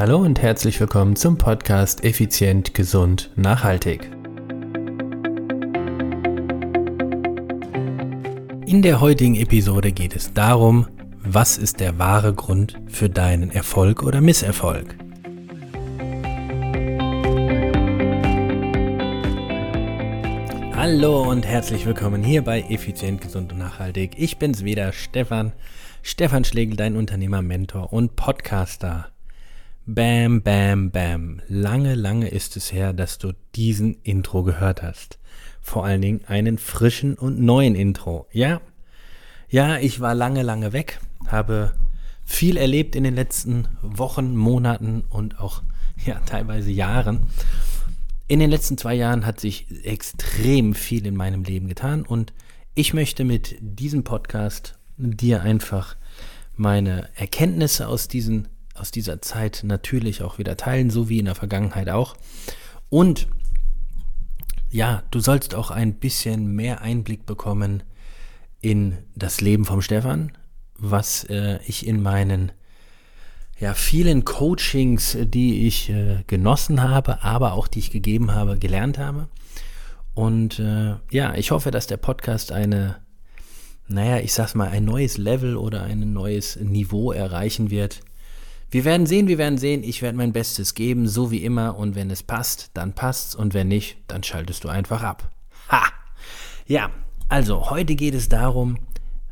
Hallo und herzlich willkommen zum Podcast Effizient, Gesund, Nachhaltig. In der heutigen Episode geht es darum, was ist der wahre Grund für deinen Erfolg oder Misserfolg. Hallo und herzlich willkommen hier bei Effizient, Gesund und Nachhaltig. Ich bin's wieder, Stefan. Stefan Schlegel, dein Unternehmer, Mentor und Podcaster. Bam, bam, bam. Lange, lange ist es her, dass du diesen Intro gehört hast. Vor allen Dingen einen frischen und neuen Intro. Ja, ja, ich war lange, lange weg, habe viel erlebt in den letzten Wochen, Monaten und auch ja, teilweise Jahren. In den letzten zwei Jahren hat sich extrem viel in meinem Leben getan und ich möchte mit diesem Podcast dir einfach meine Erkenntnisse aus diesen aus dieser Zeit natürlich auch wieder teilen, so wie in der Vergangenheit auch. Und ja, du sollst auch ein bisschen mehr Einblick bekommen in das Leben vom Stefan, was äh, ich in meinen ja, vielen Coachings, die ich äh, genossen habe, aber auch die ich gegeben habe, gelernt habe. Und äh, ja, ich hoffe, dass der Podcast eine, naja, ich sag's mal, ein neues Level oder ein neues Niveau erreichen wird, wir werden sehen, wir werden sehen. Ich werde mein Bestes geben, so wie immer. Und wenn es passt, dann passt's. Und wenn nicht, dann schaltest du einfach ab. Ha! Ja, also heute geht es darum,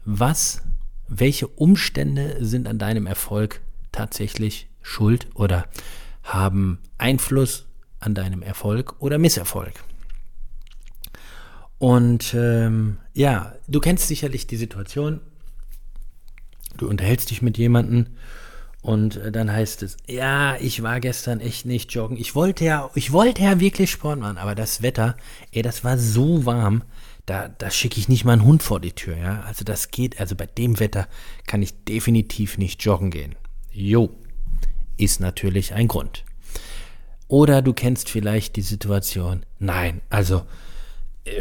was, welche Umstände sind an deinem Erfolg tatsächlich schuld oder haben Einfluss an deinem Erfolg oder Misserfolg. Und ähm, ja, du kennst sicherlich die Situation, du unterhältst dich mit jemandem und äh, dann heißt es, ja, ich war gestern echt nicht joggen. Ich wollte ja, ich wollte ja wirklich Sport machen, aber das Wetter, ey, das war so warm, da, da schicke ich nicht mal einen Hund vor die Tür, ja. Also das geht, also bei dem Wetter kann ich definitiv nicht joggen gehen. Jo, ist natürlich ein Grund. Oder du kennst vielleicht die Situation, nein, also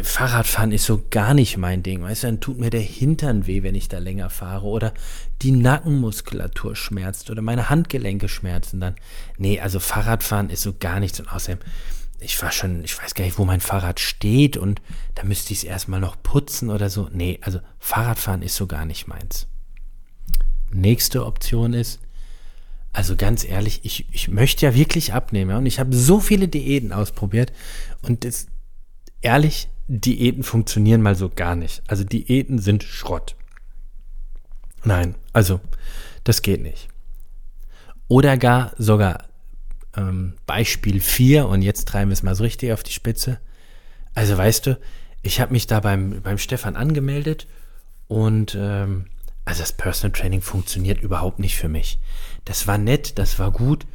Fahrradfahren ist so gar nicht mein Ding. Weißt du, dann tut mir der Hintern weh, wenn ich da länger fahre. Oder die Nackenmuskulatur schmerzt oder meine Handgelenke schmerzen dann. Nee, also Fahrradfahren ist so gar nichts. Und außerdem, ich war schon, ich weiß gar nicht, wo mein Fahrrad steht und da müsste ich es erstmal noch putzen oder so. Nee, also Fahrradfahren ist so gar nicht meins. Nächste Option ist, also ganz ehrlich, ich, ich möchte ja wirklich abnehmen. Ja? Und ich habe so viele Diäten ausprobiert und das, ehrlich, Diäten funktionieren mal so gar nicht. Also Diäten sind Schrott. Nein, also das geht nicht. Oder gar sogar ähm, Beispiel 4 und jetzt treiben wir es mal so richtig auf die Spitze. Also weißt du, ich habe mich da beim, beim Stefan angemeldet und ähm, also das Personal Training funktioniert überhaupt nicht für mich. Das war nett, das war gut,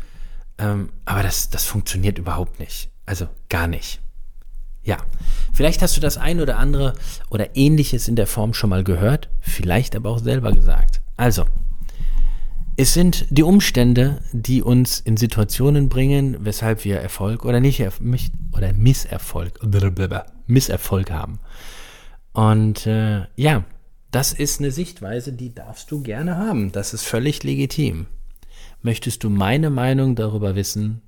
ähm, aber das, das funktioniert überhaupt nicht. Also gar nicht. Ja, vielleicht hast du das ein oder andere oder ähnliches in der Form schon mal gehört, vielleicht aber auch selber gesagt. Also, es sind die Umstände, die uns in Situationen bringen, weshalb wir Erfolg oder nicht oder Misserfolg, Misserfolg haben. Und äh, ja, das ist eine Sichtweise, die darfst du gerne haben. Das ist völlig legitim. Möchtest du meine Meinung darüber wissen,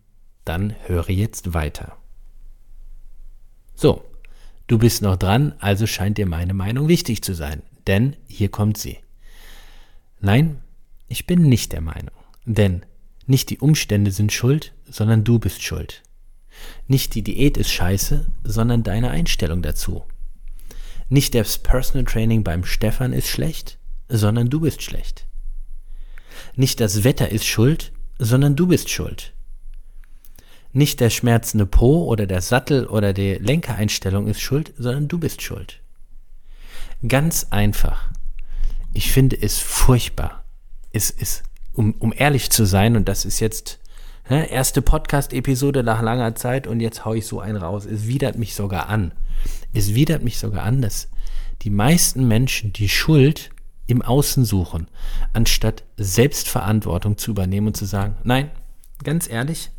dann höre jetzt weiter. So, du bist noch dran, also scheint dir meine Meinung wichtig zu sein. Denn hier kommt sie. Nein, ich bin nicht der Meinung. Denn nicht die Umstände sind schuld, sondern du bist schuld. Nicht die Diät ist scheiße, sondern deine Einstellung dazu. Nicht das Personal Training beim Stefan ist schlecht, sondern du bist schlecht. Nicht das Wetter ist schuld, sondern du bist schuld. Nicht der schmerzende Po oder der Sattel oder die Lenkereinstellung ist schuld, sondern du bist schuld. Ganz einfach. Ich finde es furchtbar. Es ist, um, um ehrlich zu sein, und das ist jetzt ne, erste Podcast-Episode nach langer Zeit und jetzt haue ich so einen raus. Es widert mich sogar an. Es widert mich sogar an, dass die meisten Menschen die Schuld im Außen suchen, anstatt Selbstverantwortung zu übernehmen und zu sagen, nein, ganz ehrlich,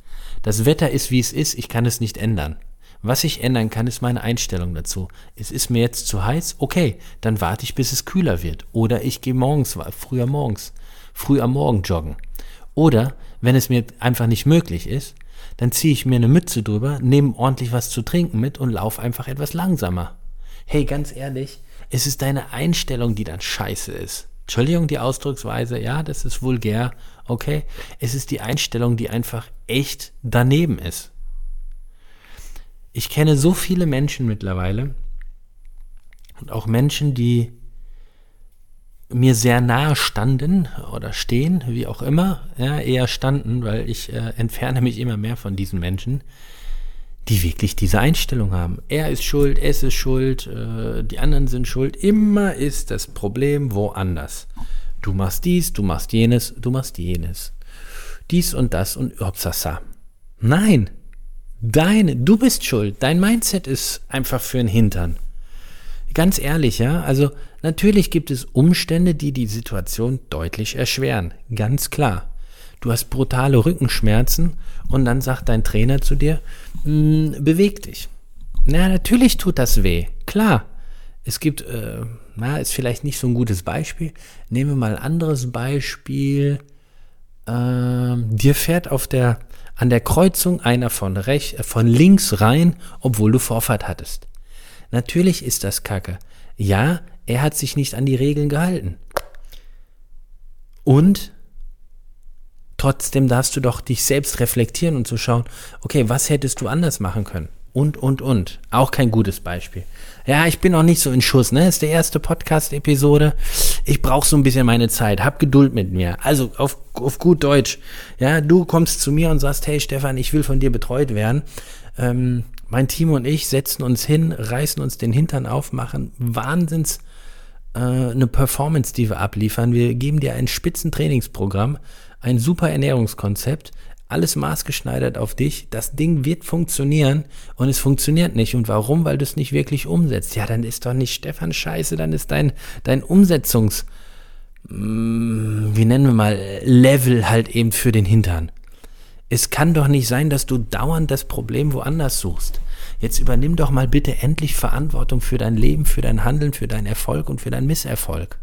das Wetter ist, wie es ist, ich kann es nicht ändern. Was ich ändern kann, ist meine Einstellung dazu. Es ist mir jetzt zu heiß, okay, dann warte ich, bis es kühler wird. Oder ich gehe morgens, früher morgens, früh am Morgen joggen. Oder, wenn es mir einfach nicht möglich ist, dann ziehe ich mir eine Mütze drüber, nehme ordentlich was zu trinken mit und laufe einfach etwas langsamer. Hey, ganz ehrlich, es ist deine Einstellung, die dann scheiße ist. Entschuldigung, die Ausdrucksweise, ja, das ist vulgär, okay. Es ist die Einstellung, die einfach echt daneben ist. Ich kenne so viele Menschen mittlerweile und auch Menschen, die mir sehr nahe standen oder stehen, wie auch immer, ja, eher standen, weil ich äh, entferne mich immer mehr von diesen Menschen, die wirklich diese Einstellung haben. Er ist schuld, es ist schuld, äh, die anderen sind schuld. Immer ist das Problem woanders. Du machst dies, du machst jenes, du machst jenes. Dies und das und Opsasa. Nein, deine, du bist schuld. Dein Mindset ist einfach für den Hintern. Ganz ehrlich, ja, also natürlich gibt es Umstände, die die Situation deutlich erschweren. Ganz klar. Du hast brutale Rückenschmerzen und dann sagt dein Trainer zu dir, hm, beweg dich. Na, natürlich tut das weh. Klar. Es gibt, äh, na, ist vielleicht nicht so ein gutes Beispiel. Nehmen wir mal ein anderes Beispiel. Ähm, dir fährt auf der, an der Kreuzung einer von, rech, äh, von links rein, obwohl du Vorfahrt hattest. Natürlich ist das Kacke. Ja, er hat sich nicht an die Regeln gehalten. Und trotzdem darfst du doch dich selbst reflektieren und zu so schauen, okay, was hättest du anders machen können? Und, und, und. Auch kein gutes Beispiel. Ja, ich bin noch nicht so in Schuss, ne? Ist der erste Podcast-Episode. Ich brauche so ein bisschen meine Zeit. Hab Geduld mit mir. Also auf, auf gut Deutsch. Ja, du kommst zu mir und sagst, hey Stefan, ich will von dir betreut werden. Ähm, mein Team und ich setzen uns hin, reißen uns den Hintern auf, machen Wahnsinns äh, eine Performance, die wir abliefern. Wir geben dir ein Spitzentrainingsprogramm, ein super Ernährungskonzept, alles maßgeschneidert auf dich. Das Ding wird funktionieren und es funktioniert nicht. Und warum? Weil du es nicht wirklich umsetzt. Ja, dann ist doch nicht Stefan scheiße, dann ist dein, dein Umsetzungs, mm, wie nennen wir mal, Level halt eben für den Hintern. Es kann doch nicht sein, dass du dauernd das Problem woanders suchst. Jetzt übernimm doch mal bitte endlich Verantwortung für dein Leben, für dein Handeln, für deinen Erfolg und für deinen Misserfolg.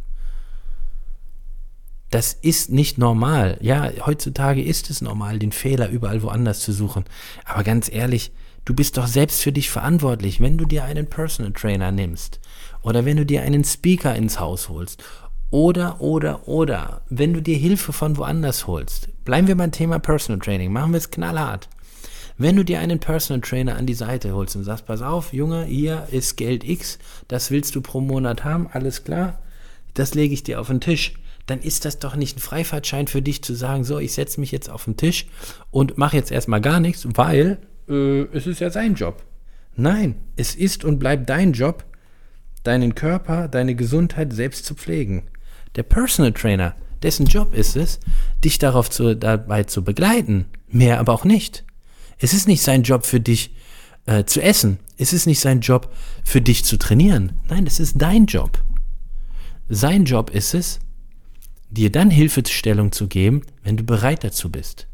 Das ist nicht normal. Ja, heutzutage ist es normal, den Fehler überall woanders zu suchen. Aber ganz ehrlich, du bist doch selbst für dich verantwortlich, wenn du dir einen Personal Trainer nimmst oder wenn du dir einen Speaker ins Haus holst oder, oder, oder, wenn du dir Hilfe von woanders holst. Bleiben wir beim Thema Personal Training. Machen wir es knallhart. Wenn du dir einen Personal Trainer an die Seite holst und sagst, pass auf, Junge, hier ist Geld X, das willst du pro Monat haben, alles klar, das lege ich dir auf den Tisch, dann ist das doch nicht ein Freifahrtschein für dich zu sagen, so, ich setze mich jetzt auf den Tisch und mache jetzt erstmal gar nichts, weil äh, es ist ja sein Job. Nein, es ist und bleibt dein Job, deinen Körper, deine Gesundheit selbst zu pflegen. Der Personal Trainer, dessen Job ist es, dich darauf zu, dabei zu begleiten, mehr aber auch nicht. Es ist nicht sein Job für dich äh, zu essen. Es ist nicht sein Job für dich zu trainieren. Nein, es ist dein Job. Sein Job ist es, dir dann Hilfestellung zu geben, wenn du bereit dazu bist.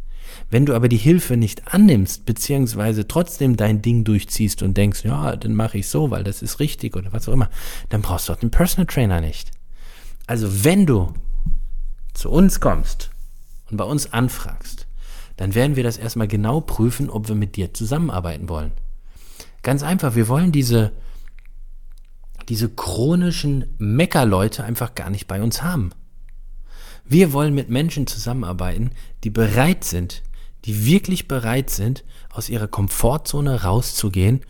Wenn du aber die Hilfe nicht annimmst, beziehungsweise trotzdem dein Ding durchziehst und denkst, ja, dann mache ich so, weil das ist richtig oder was auch immer, dann brauchst du auch den Personal Trainer nicht. Also wenn du zu uns kommst und bei uns anfragst, dann werden wir das erstmal genau prüfen, ob wir mit dir zusammenarbeiten wollen. Ganz einfach, wir wollen diese, diese chronischen Meckerleute einfach gar nicht bei uns haben. Wir wollen mit Menschen zusammenarbeiten, die bereit sind, die wirklich bereit sind, aus ihrer Komfortzone rauszugehen,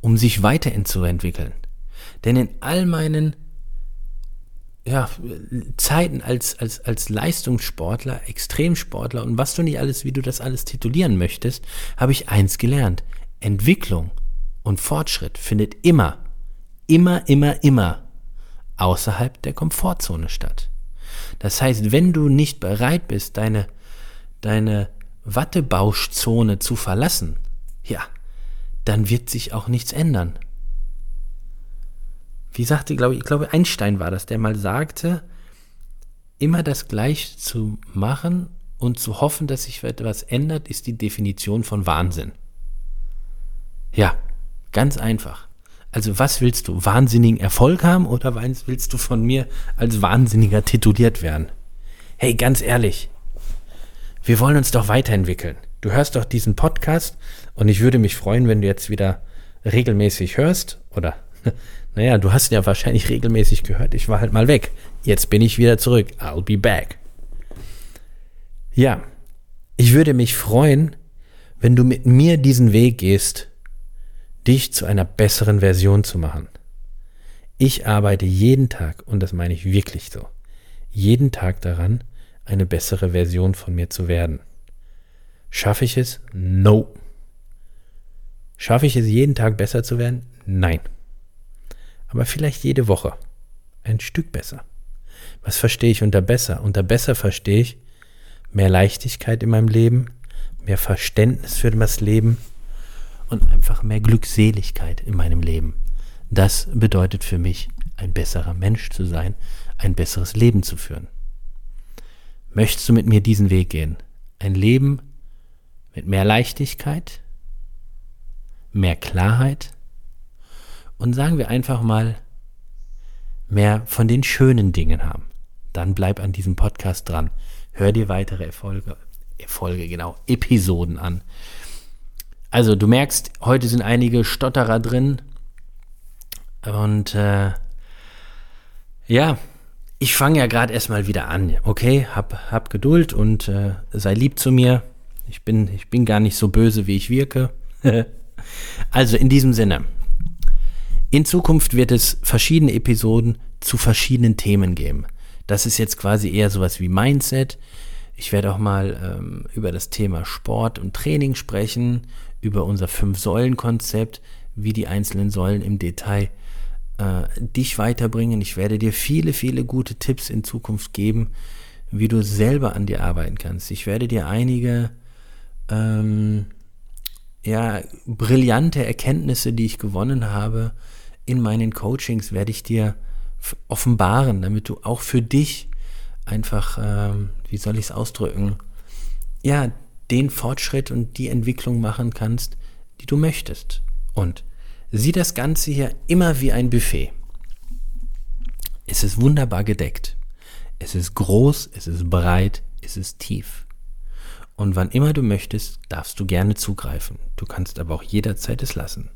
um sich weiterzuentwickeln. Denn in all meinen ja, Zeiten als, als, als Leistungssportler, Extremsportler und was du nicht alles, wie du das alles titulieren möchtest, habe ich eins gelernt. Entwicklung und Fortschritt findet immer, immer, immer, immer außerhalb der Komfortzone statt. Das heißt, wenn du nicht bereit bist, deine, deine Wattebauschzone zu verlassen, ja, dann wird sich auch nichts ändern wie sagte, glaube ich, ich glaube Einstein war das, der mal sagte, immer das Gleiche zu machen und zu hoffen, dass sich etwas ändert, ist die Definition von Wahnsinn. Ja, ganz einfach. Also was willst du? Wahnsinnigen Erfolg haben oder willst du von mir als Wahnsinniger tituliert werden? Hey, ganz ehrlich, wir wollen uns doch weiterentwickeln. Du hörst doch diesen Podcast und ich würde mich freuen, wenn du jetzt wieder regelmäßig hörst oder naja, du hast ihn ja wahrscheinlich regelmäßig gehört. Ich war halt mal weg. Jetzt bin ich wieder zurück. I'll be back. Ja, ich würde mich freuen, wenn du mit mir diesen Weg gehst, dich zu einer besseren Version zu machen. Ich arbeite jeden Tag, und das meine ich wirklich so, jeden Tag daran, eine bessere Version von mir zu werden. Schaffe ich es? No. Schaffe ich es jeden Tag besser zu werden? Nein. Aber vielleicht jede Woche. Ein Stück besser. Was verstehe ich unter besser? Unter besser verstehe ich mehr Leichtigkeit in meinem Leben, mehr Verständnis für das Leben und einfach mehr Glückseligkeit in meinem Leben. Das bedeutet für mich, ein besserer Mensch zu sein, ein besseres Leben zu führen. Möchtest du mit mir diesen Weg gehen? Ein Leben mit mehr Leichtigkeit, mehr Klarheit und sagen wir einfach mal mehr von den schönen Dingen haben. Dann bleib an diesem Podcast dran. Hör dir weitere Erfolge, Erfolge, genau, Episoden an. Also du merkst, heute sind einige Stotterer drin. Und äh, ja, ich fange ja gerade erstmal wieder an. Okay, hab, hab Geduld und äh, sei lieb zu mir. Ich bin, ich bin gar nicht so böse, wie ich wirke. also in diesem Sinne. In Zukunft wird es verschiedene Episoden zu verschiedenen Themen geben. Das ist jetzt quasi eher sowas wie Mindset. Ich werde auch mal ähm, über das Thema Sport und Training sprechen, über unser Fünf-Säulen-Konzept, wie die einzelnen Säulen im Detail äh, dich weiterbringen. Ich werde dir viele, viele gute Tipps in Zukunft geben, wie du selber an dir arbeiten kannst. Ich werde dir einige ähm, ja, brillante Erkenntnisse, die ich gewonnen habe, in meinen Coachings werde ich dir offenbaren, damit du auch für dich einfach, ähm, wie soll ich es ausdrücken, ja, den Fortschritt und die Entwicklung machen kannst, die du möchtest. Und sieh das Ganze hier immer wie ein Buffet. Es ist wunderbar gedeckt. Es ist groß, es ist breit, es ist tief. Und wann immer du möchtest, darfst du gerne zugreifen. Du kannst aber auch jederzeit es lassen.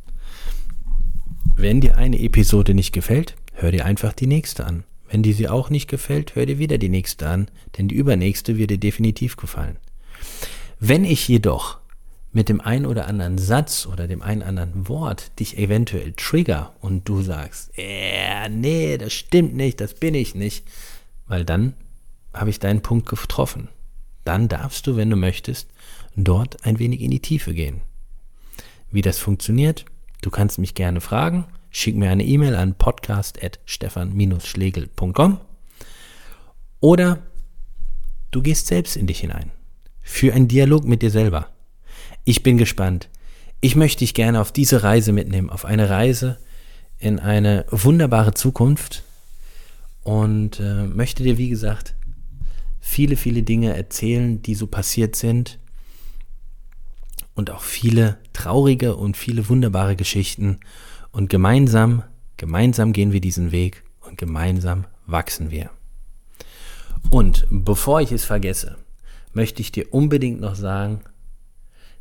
Wenn dir eine Episode nicht gefällt, hör dir einfach die nächste an. Wenn dir sie auch nicht gefällt, hör dir wieder die nächste an, denn die übernächste wird dir definitiv gefallen. Wenn ich jedoch mit dem einen oder anderen Satz oder dem einen oder anderen Wort dich eventuell trigger und du sagst, äh, nee, das stimmt nicht, das bin ich nicht, weil dann habe ich deinen Punkt getroffen. Dann darfst du, wenn du möchtest, dort ein wenig in die Tiefe gehen. Wie das funktioniert, Du kannst mich gerne fragen. Schick mir eine E-Mail an podcast.stefan-schlegel.com oder du gehst selbst in dich hinein. Für einen Dialog mit dir selber. Ich bin gespannt. Ich möchte dich gerne auf diese Reise mitnehmen, auf eine Reise in eine wunderbare Zukunft und äh, möchte dir, wie gesagt, viele, viele Dinge erzählen, die so passiert sind und auch viele traurige und viele wunderbare Geschichten. Und gemeinsam, gemeinsam gehen wir diesen Weg und gemeinsam wachsen wir. Und bevor ich es vergesse, möchte ich dir unbedingt noch sagen,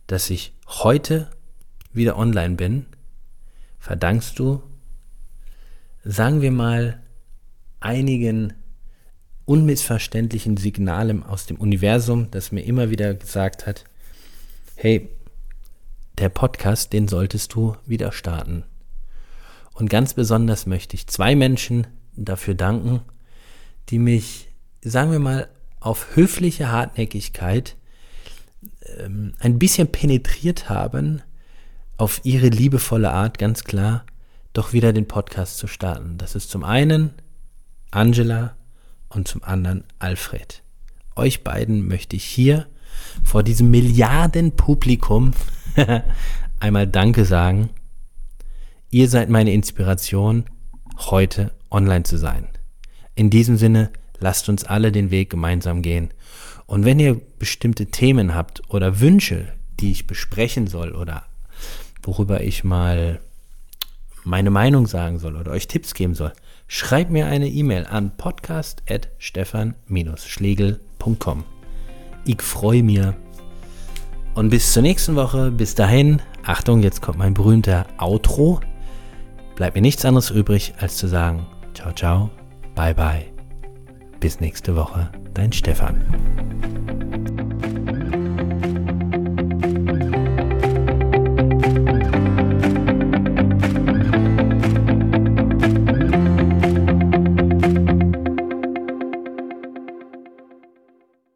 dass ich heute wieder online bin, verdankst du, sagen wir mal, einigen unmissverständlichen Signalen aus dem Universum, das mir immer wieder gesagt hat, hey, der Podcast, den solltest du wieder starten. Und ganz besonders möchte ich zwei Menschen dafür danken, die mich, sagen wir mal, auf höfliche Hartnäckigkeit ähm, ein bisschen penetriert haben, auf ihre liebevolle Art, ganz klar, doch wieder den Podcast zu starten. Das ist zum einen Angela und zum anderen Alfred. Euch beiden möchte ich hier vor diesem Milliardenpublikum einmal Danke sagen. Ihr seid meine Inspiration, heute online zu sein. In diesem Sinne, lasst uns alle den Weg gemeinsam gehen. Und wenn ihr bestimmte Themen habt oder Wünsche, die ich besprechen soll oder worüber ich mal meine Meinung sagen soll oder euch Tipps geben soll, schreibt mir eine E-Mail an podcast.stefan-schlegel.com. Ich freue mich. Und bis zur nächsten Woche. Bis dahin. Achtung, jetzt kommt mein berühmter Outro. Bleibt mir nichts anderes übrig, als zu sagen, ciao, ciao, bye, bye. Bis nächste Woche, dein Stefan.